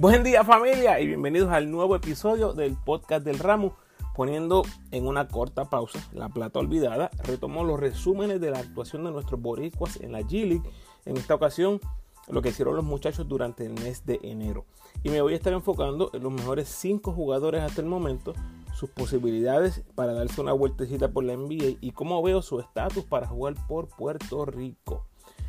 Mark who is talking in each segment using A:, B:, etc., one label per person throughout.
A: Buen día familia y bienvenidos al nuevo episodio del podcast del ramo. Poniendo en una corta pausa la plata olvidada, retomó los resúmenes de la actuación de nuestros boricuas en la G-League. En esta ocasión, lo que hicieron los muchachos durante el mes de enero. Y me voy a estar enfocando en los mejores 5 jugadores hasta el momento, sus posibilidades para darse una vueltecita por la NBA y cómo veo su estatus para jugar por Puerto Rico.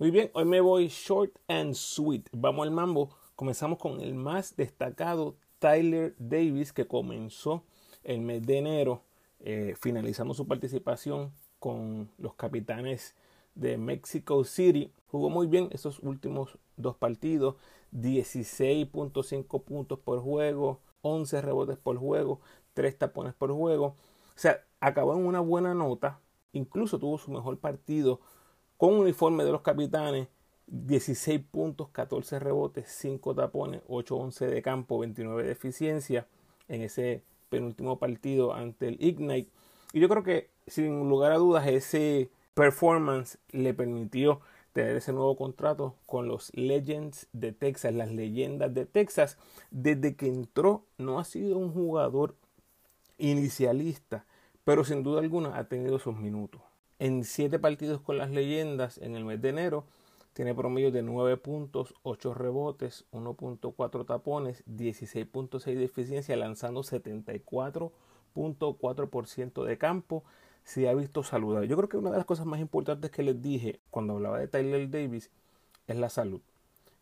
A: Muy bien, hoy me voy short and sweet. Vamos al mambo. Comenzamos con el más destacado Tyler Davis que comenzó el mes de enero eh, finalizando su participación con los capitanes de Mexico City. Jugó muy bien esos últimos dos partidos. 16.5 puntos por juego, 11 rebotes por juego, 3 tapones por juego. O sea, acabó en una buena nota. Incluso tuvo su mejor partido con uniforme de los capitanes, 16 puntos, 14 rebotes, 5 tapones, 8-11 de campo, 29 de eficiencia en ese penúltimo partido ante el Ignite. Y yo creo que sin lugar a dudas ese performance le permitió tener ese nuevo contrato con los Legends de Texas, las leyendas de Texas. Desde que entró no ha sido un jugador inicialista, pero sin duda alguna ha tenido sus minutos en 7 partidos con las leyendas en el mes de enero. Tiene promedio de 9 puntos, 8 rebotes, 1.4 tapones, 16.6 de eficiencia, lanzando 74.4% de campo. Se ha visto saludable. Yo creo que una de las cosas más importantes que les dije cuando hablaba de Tyler Davis es la salud.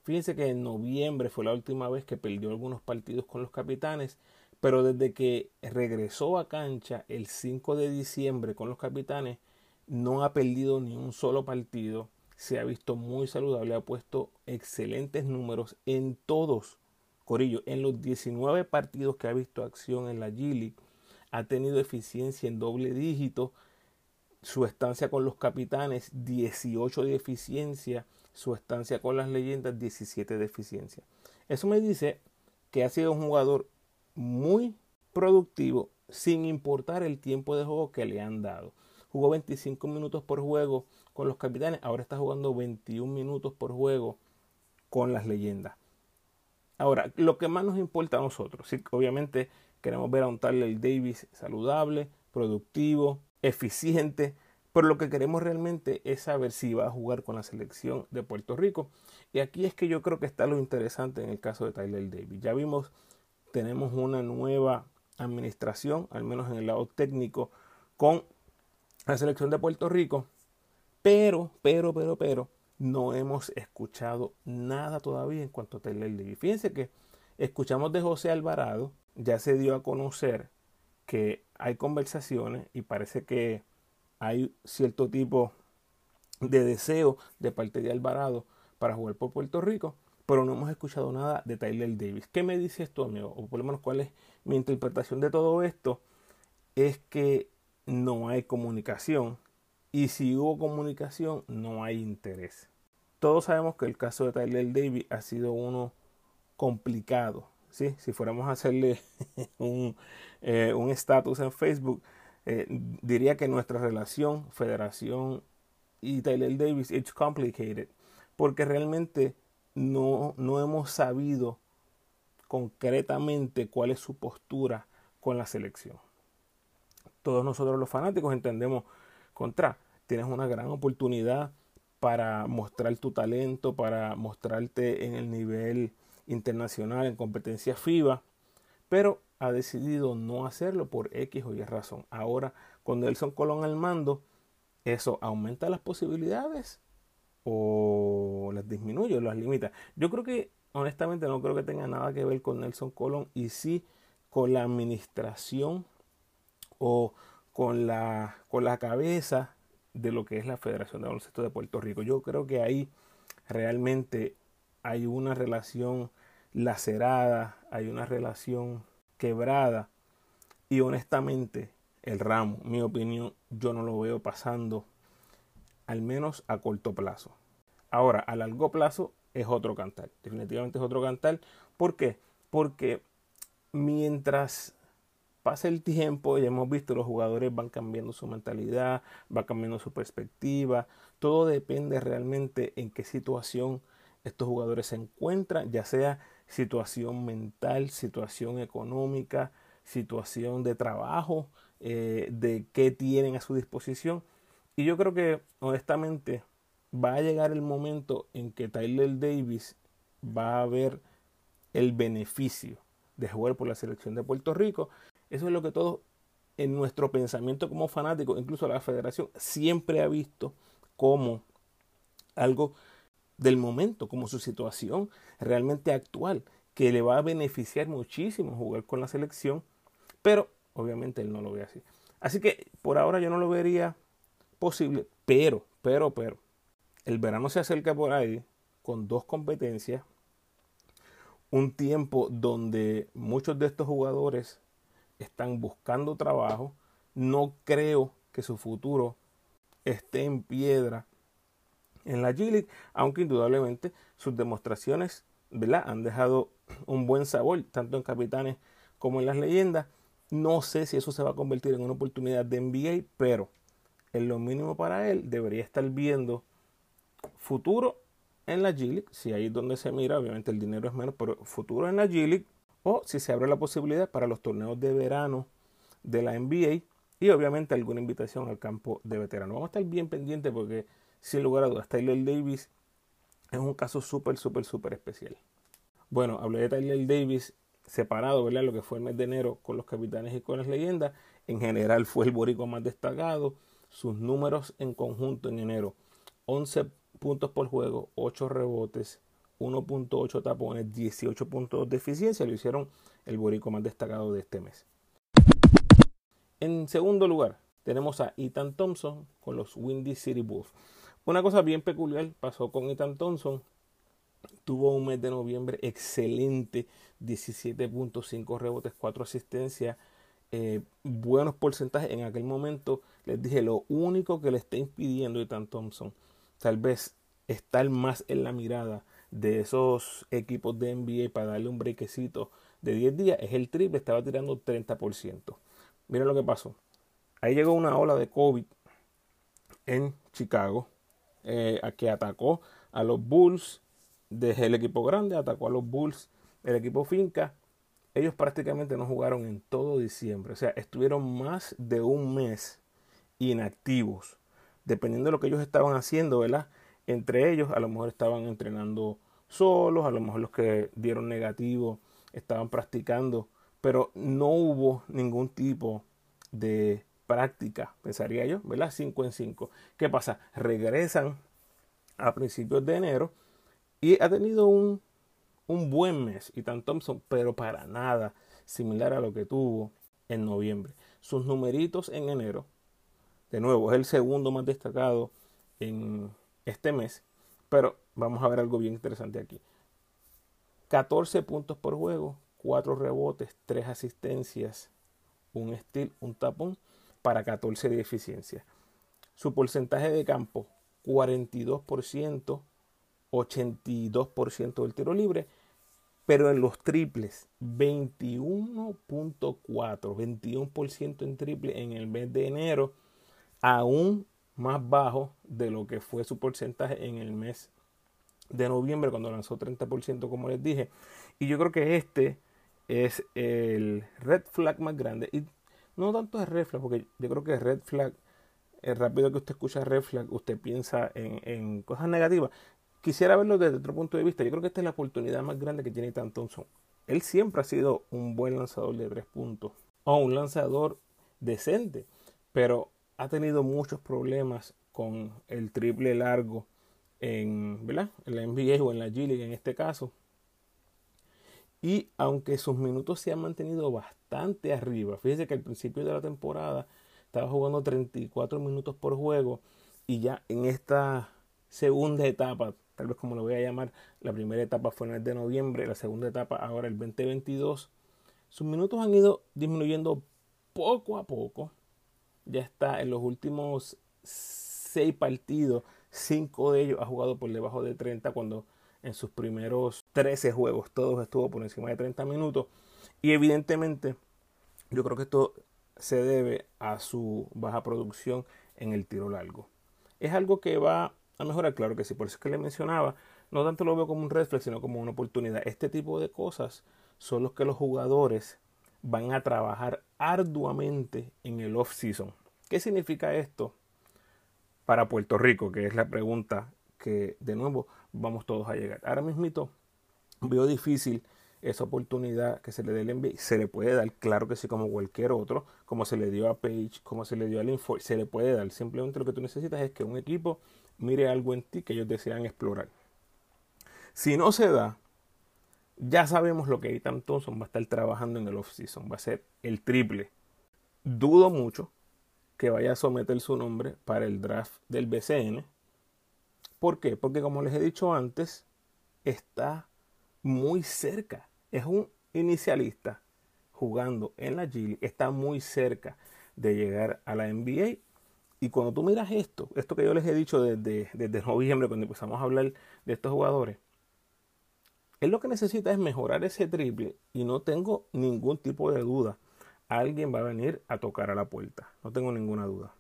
A: Fíjense que en noviembre fue la última vez que perdió algunos partidos con los capitanes, pero desde que regresó a cancha el 5 de diciembre con los capitanes, no ha perdido ni un solo partido, se ha visto muy saludable, ha puesto excelentes números en todos, Corillo, en los 19 partidos que ha visto acción en la G ha tenido eficiencia en doble dígito, su estancia con los capitanes 18 de eficiencia, su estancia con las leyendas 17 de eficiencia. Eso me dice que ha sido un jugador muy productivo sin importar el tiempo de juego que le han dado jugó 25 minutos por juego con los capitanes, ahora está jugando 21 minutos por juego con las leyendas. Ahora, lo que más nos importa a nosotros, obviamente queremos ver a un Tyler Davis saludable, productivo, eficiente, pero lo que queremos realmente es saber si va a jugar con la selección de Puerto Rico. Y aquí es que yo creo que está lo interesante en el caso de Tyler Davis. Ya vimos, tenemos una nueva administración, al menos en el lado técnico, con la selección de Puerto Rico, pero, pero, pero, pero, no hemos escuchado nada todavía en cuanto a Taylor Davis. Fíjense que escuchamos de José Alvarado, ya se dio a conocer que hay conversaciones y parece que hay cierto tipo de deseo de parte de Alvarado para jugar por Puerto Rico, pero no hemos escuchado nada de Tyler Davis. ¿Qué me dice esto, amigo? O por lo menos cuál es mi interpretación de todo esto. Es que no hay comunicación. Y si hubo comunicación, no hay interés. Todos sabemos que el caso de Tyler Davis ha sido uno complicado. ¿sí? Si fuéramos a hacerle eh, un estatus en Facebook, eh, diría que nuestra relación, Federación y Tyler Davis, it's complicated. Porque realmente no, no hemos sabido concretamente cuál es su postura con la selección todos nosotros los fanáticos entendemos contra. Tienes una gran oportunidad para mostrar tu talento, para mostrarte en el nivel internacional, en competencia FIBA, pero ha decidido no hacerlo por X o Y razón. Ahora, con Nelson Colón al mando, eso aumenta las posibilidades o las disminuye o las limita. Yo creo que, honestamente, no creo que tenga nada que ver con Nelson Colón y sí con la administración o con la, con la cabeza de lo que es la Federación de Baloncesto de Puerto Rico. Yo creo que ahí realmente hay una relación lacerada, hay una relación quebrada y honestamente el ramo, mi opinión, yo no lo veo pasando al menos a corto plazo. Ahora, a largo plazo es otro cantar, definitivamente es otro cantar. ¿Por qué? Porque mientras pasa el tiempo, ya hemos visto los jugadores van cambiando su mentalidad, va cambiando su perspectiva, todo depende realmente en qué situación estos jugadores se encuentran, ya sea situación mental, situación económica, situación de trabajo, eh, de qué tienen a su disposición. Y yo creo que honestamente va a llegar el momento en que Tyler Davis va a ver el beneficio de jugar por la selección de Puerto Rico. Eso es lo que todos en nuestro pensamiento como fanáticos, incluso la federación, siempre ha visto como algo del momento, como su situación realmente actual, que le va a beneficiar muchísimo jugar con la selección, pero obviamente él no lo ve así. Así que por ahora yo no lo vería posible, pero, pero, pero, el verano se acerca por ahí con dos competencias, un tiempo donde muchos de estos jugadores están buscando trabajo, no creo que su futuro esté en piedra en la G League, aunque indudablemente sus demostraciones ¿verdad? han dejado un buen sabor, tanto en capitanes como en las leyendas. No sé si eso se va a convertir en una oportunidad de NBA, pero en lo mínimo para él debería estar viendo futuro en la G League, si ahí es donde se mira, obviamente el dinero es menos, pero futuro en la G League, o si se abre la posibilidad para los torneos de verano de la NBA y obviamente alguna invitación al campo de veterano. Vamos a estar bien pendientes porque sin lugar a dudas Tyler Davis es un caso súper, súper, súper especial. Bueno, hablé de Tyler Davis separado, ¿verdad? Lo que fue el mes de enero con los capitanes y con las leyendas. En general fue el boricua más destacado. Sus números en conjunto en enero. 11 puntos por juego, 8 rebotes, 1.8 tapones, 18 puntos de eficiencia. Lo hicieron el boricua más destacado de este mes. En segundo lugar, tenemos a Ethan Thompson con los Windy City Bulls. Una cosa bien peculiar pasó con Ethan Thompson Tuvo un mes de noviembre excelente, 17.5 rebotes, 4 asistencias, eh, buenos porcentajes. En aquel momento les dije, lo único que le está impidiendo Ethan Thompson, tal vez estar más en la mirada de esos equipos de NBA para darle un brequecito de 10 días, es el triple, estaba tirando 30%. Miren lo que pasó. Ahí llegó una ola de COVID en Chicago, eh, que atacó a los Bulls desde el equipo grande, atacó a los Bulls, el equipo Finca. Ellos prácticamente no jugaron en todo diciembre. O sea, estuvieron más de un mes inactivos. Dependiendo de lo que ellos estaban haciendo, ¿verdad? Entre ellos, a lo mejor estaban entrenando solos, a lo mejor los que dieron negativo estaban practicando, pero no hubo ningún tipo de práctica, pensaría yo, ¿verdad? 5 en 5. ¿Qué pasa? Regresan a principios de enero y ha tenido un, un buen mes, Ethan Thompson, pero para nada similar a lo que tuvo en noviembre. Sus numeritos en enero, de nuevo, es el segundo más destacado en este mes, pero vamos a ver algo bien interesante aquí. 14 puntos por juego, 4 rebotes, 3 asistencias, un steal, un tapón para 14 de eficiencia. Su porcentaje de campo, 42%, 82% del tiro libre, pero en los triples 21.4, 21% en triple en el mes de enero, aún más bajo de lo que fue su porcentaje en el mes de noviembre cuando lanzó 30% como les dije. Y yo creo que este es el red flag más grande. Y no tanto es red flag, porque yo creo que red flag, es rápido que usted escucha red flag, usted piensa en, en cosas negativas quisiera verlo desde otro punto de vista. Yo creo que esta es la oportunidad más grande que tiene Ethan Thompson. Él siempre ha sido un buen lanzador de tres puntos o un lanzador decente, pero ha tenido muchos problemas con el triple largo en, ¿verdad? en la NBA o en la G League en este caso. Y aunque sus minutos se han mantenido bastante arriba, fíjese que al principio de la temporada estaba jugando 34 minutos por juego y ya en esta segunda etapa tal vez como lo voy a llamar, la primera etapa fue en el de noviembre, la segunda etapa ahora el 2022. Sus minutos han ido disminuyendo poco a poco. Ya está en los últimos seis partidos, cinco de ellos ha jugado por debajo de 30 cuando en sus primeros 13 juegos todos estuvo por encima de 30 minutos. Y evidentemente yo creo que esto se debe a su baja producción en el tiro largo. Es algo que va a mejorar, claro que sí, por eso es que le mencionaba, no tanto lo veo como un reflex, sino como una oportunidad. Este tipo de cosas son los que los jugadores van a trabajar arduamente en el off-season. ¿Qué significa esto para Puerto Rico? Que es la pregunta que de nuevo vamos todos a llegar. Ahora mismo veo difícil esa oportunidad que se le dé el NBA. Se le puede dar, claro que sí, como cualquier otro, como se le dio a Page, como se le dio al Info, se le puede dar. Simplemente lo que tú necesitas es que un equipo mire algo en ti que ellos desean explorar. Si no se da, ya sabemos lo que Ethan Thompson va a estar trabajando en el off-season. Va a ser el triple. Dudo mucho que vaya a someter su nombre para el draft del BCN. ¿Por qué? Porque como les he dicho antes, está muy cerca. Es un inicialista jugando en la G Está muy cerca de llegar a la NBA. Y cuando tú miras esto, esto que yo les he dicho desde, desde noviembre, cuando empezamos a hablar de estos jugadores, él lo que necesita es mejorar ese triple y no tengo ningún tipo de duda. Alguien va a venir a tocar a la puerta. No tengo ninguna duda.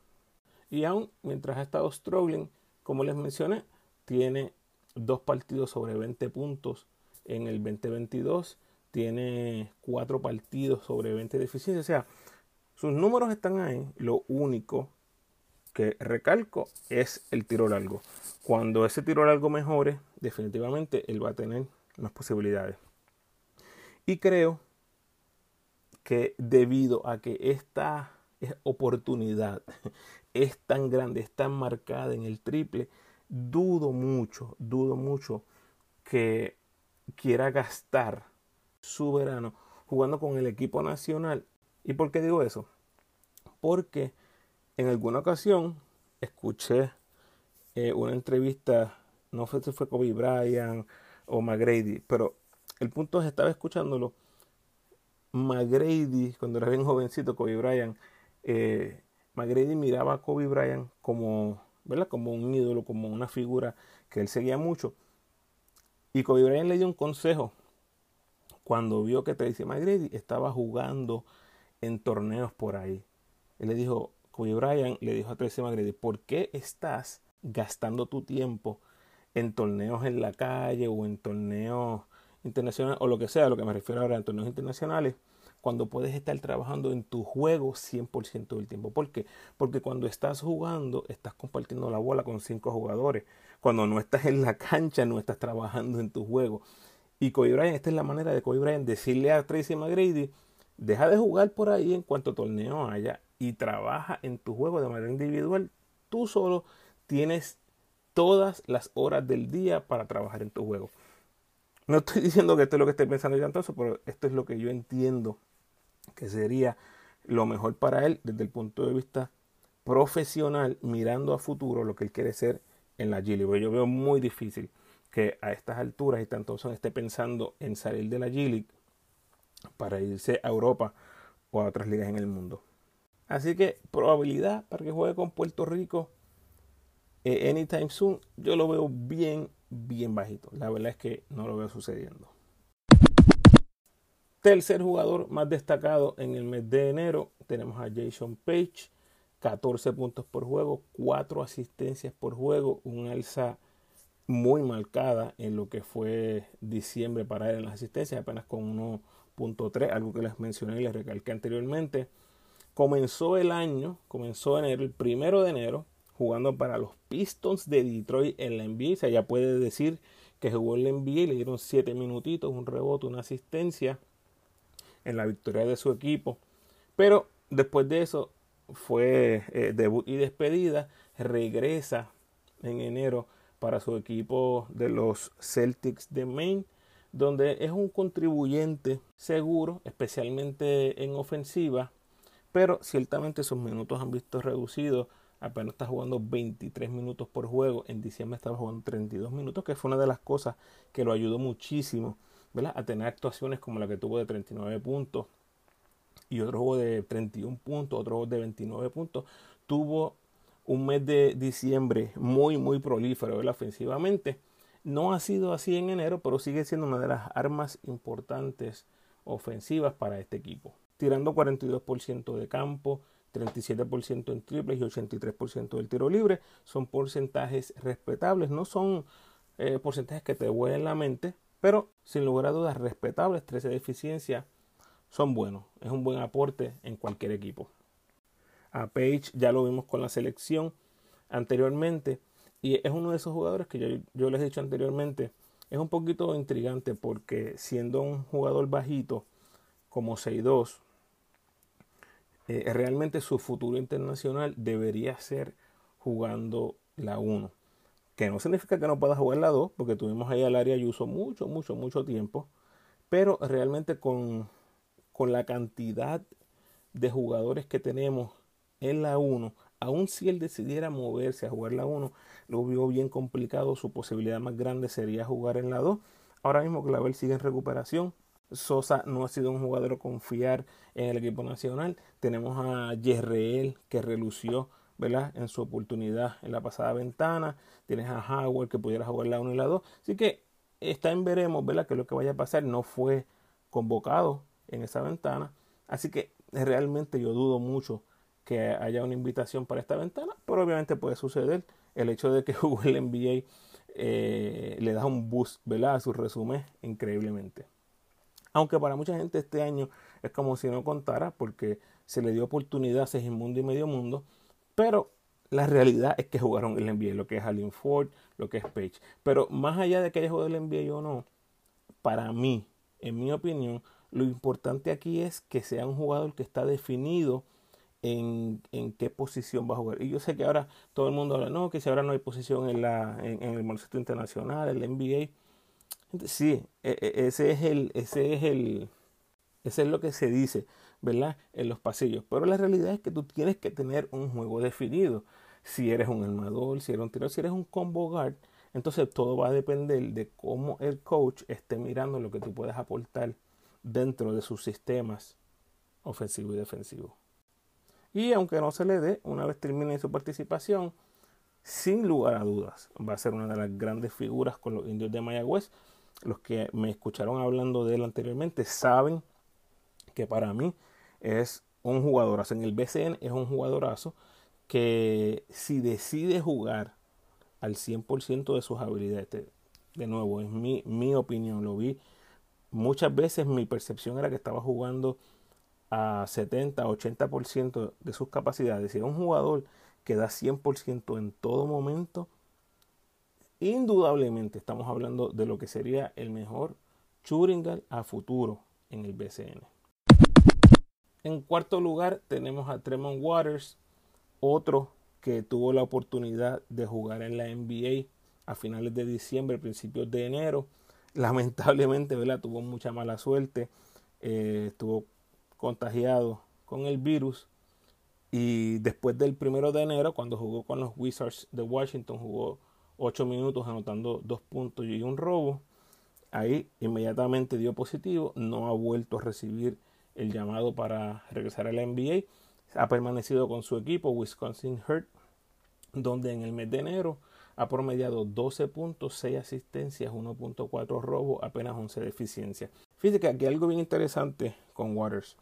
A: Y aún mientras ha estado struggling, como les mencioné, tiene dos partidos sobre 20 puntos en el 2022. Tiene cuatro partidos sobre 20 de eficiencia. O sea, sus números están ahí. Lo único que recalco es el tiro largo. Cuando ese tiro largo mejore, definitivamente él va a tener más posibilidades. Y creo que debido a que esta oportunidad es tan grande, es tan marcada en el triple, dudo mucho, dudo mucho que quiera gastar su verano jugando con el equipo nacional. ¿Y por qué digo eso? Porque en alguna ocasión escuché eh, una entrevista, no sé si fue Kobe Bryant o McGrady, pero el punto es, estaba escuchándolo, McGrady, cuando era bien jovencito, Kobe Bryant, eh, McGrady miraba a Kobe Bryant como, ¿verdad? como un ídolo, como una figura que él seguía mucho. Y Kobe Bryant le dio un consejo cuando vio que Tracy McGrady estaba jugando en torneos por ahí. Él le dijo, Kobe Bryant le dijo a Tracy McGrady, ¿por qué estás gastando tu tiempo en torneos en la calle o en torneos internacionales o lo que sea, lo que me refiero ahora en torneos internacionales, cuando puedes estar trabajando en tu juego 100% del tiempo. ¿Por qué? Porque cuando estás jugando, estás compartiendo la bola con cinco jugadores. Cuando no estás en la cancha, no estás trabajando en tu juego. Y Kobe Bryant, esta es la manera de Kobe Bryant decirle a Tracy McGrady, deja de jugar por ahí en cuanto torneo haya y trabaja en tu juego de manera individual. Tú solo tienes todas las horas del día para trabajar en tu juego. No estoy diciendo que esto es lo que esté pensando yo entonces, pero esto es lo que yo entiendo que sería lo mejor para él desde el punto de vista profesional, mirando a futuro lo que él quiere ser en la G-League. Yo veo muy difícil que a estas alturas y tanto esté pensando en salir de la G-League para irse a Europa o a otras ligas en el mundo. Así que probabilidad para que juegue con Puerto Rico eh, anytime soon, yo lo veo bien, bien bajito. La verdad es que no lo veo sucediendo. Tercer jugador más destacado en el mes de enero, tenemos a Jason Page, 14 puntos por juego, 4 asistencias por juego, un alza muy marcada en lo que fue diciembre para él en las asistencias, apenas con 1.3, algo que les mencioné y les recalqué anteriormente. Comenzó el año, comenzó enero, el primero de enero, jugando para los Pistons de Detroit en la NBA. O sea, ya puede decir que jugó en la NBA, le dieron 7 minutitos, un rebote, una asistencia en la victoria de su equipo. Pero después de eso fue eh, debut y despedida. Regresa en enero para su equipo de los Celtics de Maine, donde es un contribuyente seguro, especialmente en ofensiva, pero ciertamente sus minutos han visto reducidos apenas está jugando 23 minutos por juego. En diciembre estaba jugando 32 minutos, que fue una de las cosas que lo ayudó muchísimo a tener actuaciones como la que tuvo de 39 puntos y otro juego de 31 puntos, otro juego de 29 puntos. Tuvo un mes de diciembre muy, muy prolífero ofensivamente. No ha sido así en enero, pero sigue siendo una de las armas importantes ofensivas para este equipo. Tirando 42% de campo, 37% en triples y 83% del tiro libre. Son porcentajes respetables, no son eh, porcentajes que te vuelen la mente, pero sin lugar a dudas respetables. 13 de eficiencia son buenos, es un buen aporte en cualquier equipo. A Page ya lo vimos con la selección anteriormente y es uno de esos jugadores que yo, yo les he dicho anteriormente. Es un poquito intrigante porque siendo un jugador bajito como 6'2, eh, realmente su futuro internacional debería ser jugando la 1. Que no significa que no pueda jugar la 2, porque tuvimos ahí al área Ayuso mucho, mucho, mucho tiempo. Pero realmente con, con la cantidad de jugadores que tenemos en la 1, aun si él decidiera moverse a jugar la 1, lo vio bien complicado. Su posibilidad más grande sería jugar en la 2. Ahora mismo Clavel sigue en recuperación. Sosa no ha sido un jugador confiar en el equipo nacional. Tenemos a Yerreel que relució ¿verdad? en su oportunidad en la pasada ventana. Tienes a Howard que pudiera jugar la 1 y la 2. Así que está en veremos ¿verdad? que lo que vaya a pasar. No fue convocado en esa ventana. Así que realmente yo dudo mucho que haya una invitación para esta ventana. Pero obviamente puede suceder. El hecho de que jugó el NBA eh, le da un boost ¿verdad? a su resumen increíblemente. Aunque para mucha gente este año es como si no contara porque se le dio oportunidad a Segismundo y Medio Mundo, pero la realidad es que jugaron el NBA, lo que es Allen Ford, lo que es Page. Pero más allá de que haya jugado el NBA o no, para mí, en mi opinión, lo importante aquí es que sea un jugador que está definido en, en, qué posición va a jugar. Y yo sé que ahora todo el mundo habla, no, que si ahora no hay posición en, la, en, en el baloncesto internacional, el NBA. Sí, e, e, ese es el, ese es el, ese es lo que se dice, ¿verdad? En los pasillos. Pero la realidad es que tú tienes que tener un juego definido. Si eres un armador, si eres un tirador, si eres un combo guard, entonces todo va a depender de cómo el coach esté mirando lo que tú puedes aportar dentro de sus sistemas ofensivo y defensivo. Y aunque no se le dé, una vez termine su participación, sin lugar a dudas, va a ser una de las grandes figuras con los indios de Mayagüez los que me escucharon hablando de él anteriormente saben que para mí es un jugadorazo. En el BCN es un jugadorazo que si decide jugar al 100% de sus habilidades, de nuevo, es mi, mi opinión, lo vi muchas veces, mi percepción era que estaba jugando a 70, 80% de sus capacidades. Si es un jugador que da 100% en todo momento, Indudablemente estamos hablando de lo que sería el mejor Churingal a futuro en el BCN. En cuarto lugar tenemos a Tremont Waters, otro que tuvo la oportunidad de jugar en la NBA a finales de diciembre, principios de enero. Lamentablemente, ¿verdad? Tuvo mucha mala suerte, eh, estuvo contagiado con el virus y después del primero de enero, cuando jugó con los Wizards de Washington, jugó 8 minutos anotando dos puntos y un robo. Ahí inmediatamente dio positivo, no ha vuelto a recibir el llamado para regresar a la NBA. Ha permanecido con su equipo Wisconsin Hurt, donde en el mes de enero ha promediado 12 puntos, 6 asistencias, 1.4 robos, apenas 11 de. Fíjate que aquí hay algo bien interesante con Waters.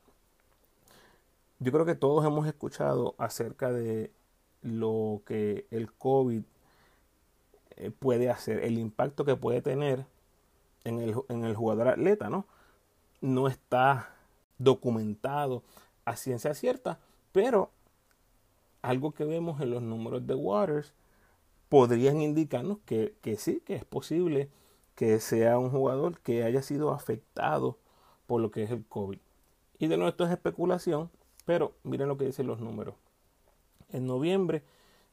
A: Yo creo que todos hemos escuchado acerca de lo que el COVID puede hacer, el impacto que puede tener en el, en el jugador atleta, ¿no? No está documentado a ciencia cierta, pero algo que vemos en los números de Waters podrían indicarnos que, que, sí, que es posible que sea un jugador que haya sido afectado por lo que es el COVID. Y de nuevo esto es especulación, pero miren lo que dicen los números. En noviembre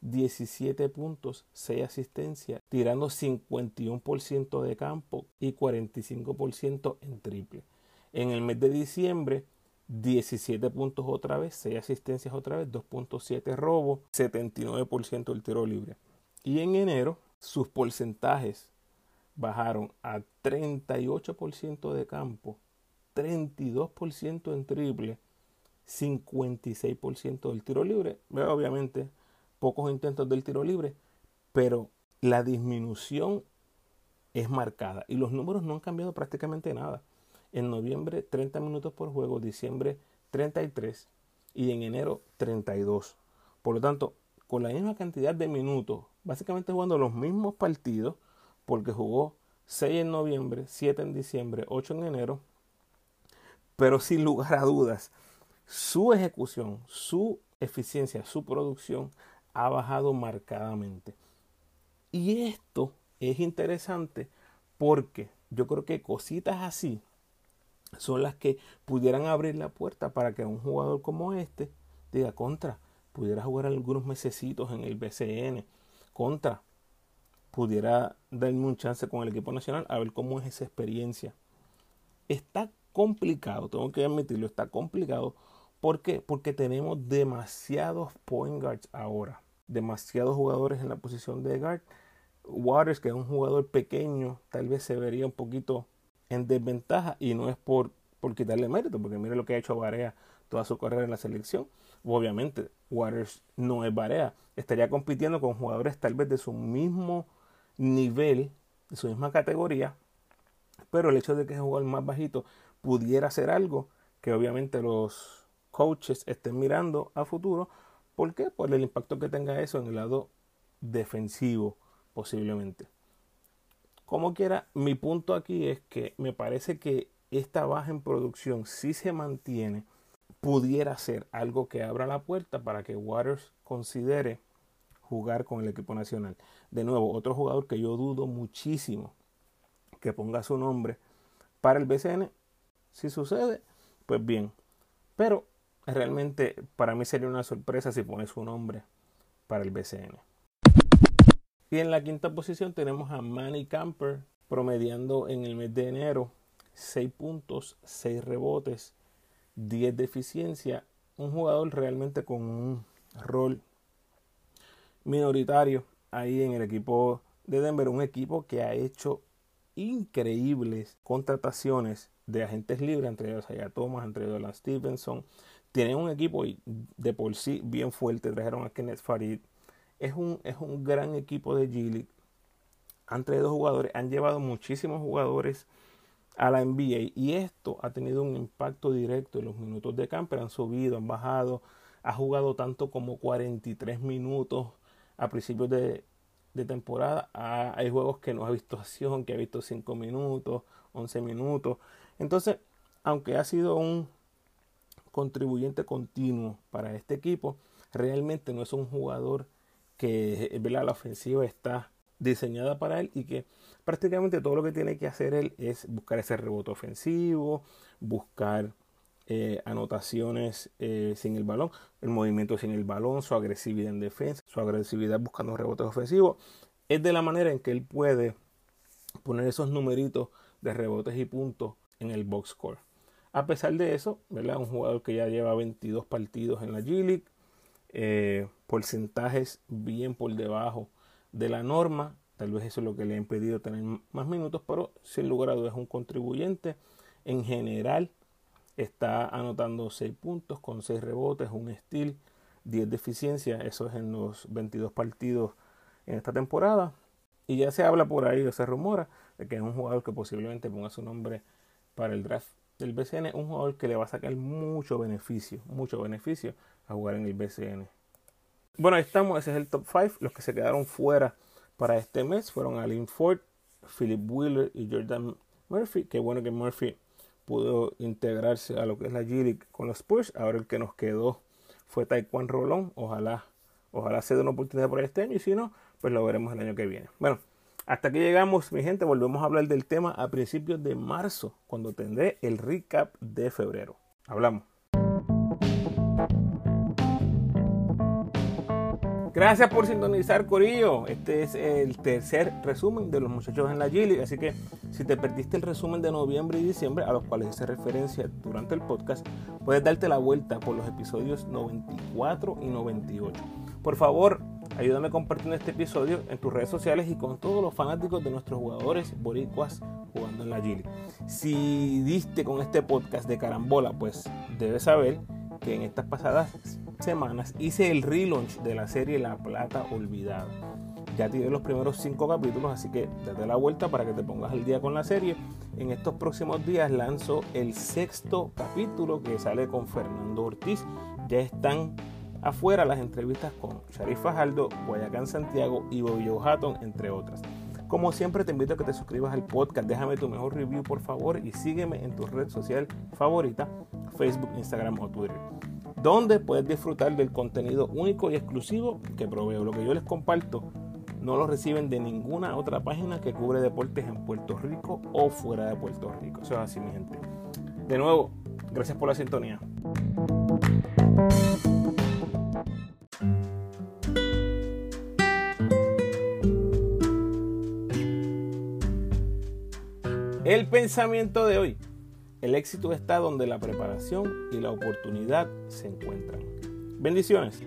A: 17 puntos, 6 asistencias, tirando 51% de campo y 45% en triple. En el mes de diciembre, 17 puntos otra vez, 6 asistencias otra vez, 2.7 robos, 79% del tiro libre. Y en enero sus porcentajes bajaron a 38% de campo, 32% en triple, 56% del tiro libre. Obviamente, pocos intentos del tiro libre, pero la disminución es marcada y los números no han cambiado prácticamente nada. En noviembre 30 minutos por juego, diciembre 33 y en enero 32. Por lo tanto, con la misma cantidad de minutos, básicamente jugando los mismos partidos, porque jugó 6 en noviembre, 7 en diciembre, 8 en enero, pero sin lugar a dudas, su ejecución, su eficiencia, su producción ha bajado marcadamente. Y esto es interesante porque yo creo que cositas así son las que pudieran abrir la puerta para que un jugador como este diga contra, pudiera jugar algunos mesecitos en el BCN, contra, pudiera darme un chance con el equipo nacional a ver cómo es esa experiencia. Está complicado, tengo que admitirlo, está complicado. ¿Por qué? Porque tenemos demasiados point guards ahora, demasiados jugadores en la posición de guard. Waters, que es un jugador pequeño, tal vez se vería un poquito en desventaja y no es por, por quitarle mérito, porque mire lo que ha hecho Barea toda su carrera en la selección. Obviamente, Waters no es Barea, estaría compitiendo con jugadores tal vez de su mismo nivel, de su misma categoría, pero el hecho de que es jugador más bajito pudiera ser algo que obviamente los coaches estén mirando a futuro. ¿Por qué? Por el impacto que tenga eso en el lado defensivo, posiblemente. Como quiera, mi punto aquí es que me parece que esta baja en producción, si se mantiene, pudiera ser algo que abra la puerta para que Waters considere jugar con el equipo nacional. De nuevo, otro jugador que yo dudo muchísimo que ponga su nombre para el BCN. Si sucede, pues bien. Pero realmente para mí sería una sorpresa si pone su nombre para el BCN. Y en la quinta posición tenemos a Manny Camper promediando en el mes de enero 6 puntos, 6 rebotes, 10 de eficiencia. Un jugador realmente con un rol minoritario ahí en el equipo de Denver. Un equipo que ha hecho increíbles contrataciones de agentes libres, entre ellos Aya Thomas, entre ellos la Stevenson. Tienen un equipo de por sí bien fuerte. Trajeron a Kenneth Farid, es un, es un gran equipo de G-League. Han traído jugadores, han llevado muchísimos jugadores a la NBA y esto ha tenido un impacto directo en los minutos de camper. Han subido, han bajado, ha jugado tanto como 43 minutos a principios de, temporada. hay juegos que no ha visto acción, que ha visto 5 minutos, 11 minutos. Entonces, aunque ha sido un contribuyente continuo para este equipo, realmente no es un jugador que la ofensiva está diseñada para él y que prácticamente todo lo que tiene que hacer él es buscar ese rebote ofensivo, buscar eh, anotaciones eh, sin el balón, el movimiento sin el balón, su agresividad en defensa, su agresividad buscando rebotes ofensivos. Es de la manera en que él puede poner esos numeritos de rebotes y puntos en el box score. A pesar de eso, ¿verdad? un jugador que ya lleva 22 partidos en la G League, eh, porcentajes bien por debajo de la norma. Tal vez eso es lo que le ha impedido tener más minutos, pero sin lugar a es un contribuyente. En general está anotando 6 puntos con 6 rebotes, un steal, 10 de eficiencia. Eso es en los 22 partidos en esta temporada. Y ya se habla por ahí, o se rumora, de que es un jugador que posiblemente ponga su nombre para el draft del BCN. Un jugador que le va a sacar mucho beneficio, mucho beneficio a jugar en el BCN. Bueno, ahí estamos, ese es el top 5. Los que se quedaron fuera para este mes fueron Alin Ford, Philip Wheeler y Jordan Murphy. Qué bueno que Murphy pudo integrarse a lo que es la G con los Spurs. Ahora el que nos quedó fue Taekwondo Rolón. Ojalá, ojalá se una oportunidad por este año y si no, pues lo veremos el año que viene. Bueno, hasta aquí llegamos, mi gente. Volvemos a hablar del tema a principios de marzo, cuando tendré el recap de febrero. Hablamos. Gracias por sintonizar, Corillo. Este es el tercer resumen de los muchachos en la Gili. Así que si te perdiste el resumen de noviembre y diciembre, a los cuales hice referencia durante el podcast, puedes darte la vuelta por los episodios 94 y 98. Por favor, ayúdame compartiendo este episodio en tus redes sociales y con todos los fanáticos de nuestros jugadores boricuas jugando en la Gili. Si diste con este podcast de carambola, pues debes saber que en estas pasadas semanas hice el relaunch de la serie La Plata Olvidada. Ya tiré los primeros cinco capítulos, así que date la vuelta para que te pongas al día con la serie. En estos próximos días lanzo el sexto capítulo que sale con Fernando Ortiz. Ya están afuera las entrevistas con Sharif Fajardo, Guayacán Santiago y Bobby Hatton, entre otras. Como siempre te invito a que te suscribas al podcast, déjame tu mejor review por favor y sígueme en tu red social favorita, Facebook, Instagram o Twitter, donde puedes disfrutar del contenido único y exclusivo que proveo. Lo que yo les comparto no lo reciben de ninguna otra página que cubre deportes en Puerto Rico o fuera de Puerto Rico. Eso es así, mi gente. De nuevo, gracias por la sintonía. El pensamiento de hoy. El éxito está donde la preparación y la oportunidad se encuentran. Bendiciones.